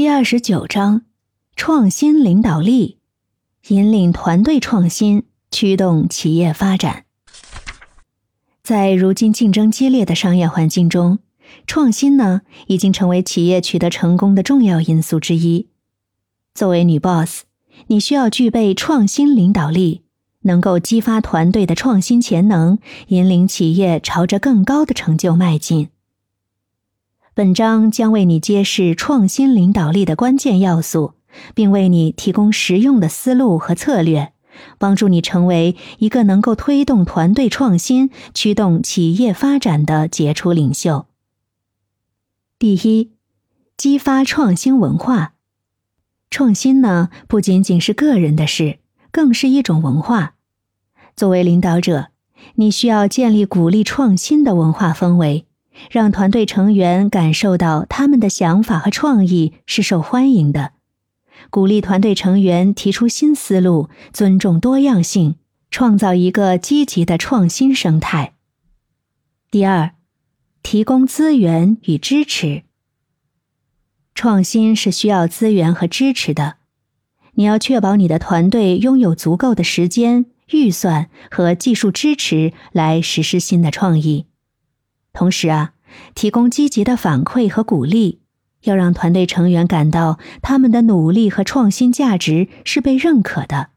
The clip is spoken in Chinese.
第二十九章：创新领导力，引领团队创新，驱动企业发展。在如今竞争激烈的商业环境中，创新呢已经成为企业取得成功的重要因素之一。作为女 boss，你需要具备创新领导力，能够激发团队的创新潜能，引领企业朝着更高的成就迈进。本章将为你揭示创新领导力的关键要素，并为你提供实用的思路和策略，帮助你成为一个能够推动团队创新、驱动企业发展的杰出领袖。第一，激发创新文化。创新呢，不仅仅是个人的事，更是一种文化。作为领导者，你需要建立鼓励创新的文化氛围。让团队成员感受到他们的想法和创意是受欢迎的，鼓励团队成员提出新思路，尊重多样性，创造一个积极的创新生态。第二，提供资源与支持。创新是需要资源和支持的，你要确保你的团队拥有足够的时间、预算和技术支持来实施新的创意。同时啊，提供积极的反馈和鼓励，要让团队成员感到他们的努力和创新价值是被认可的。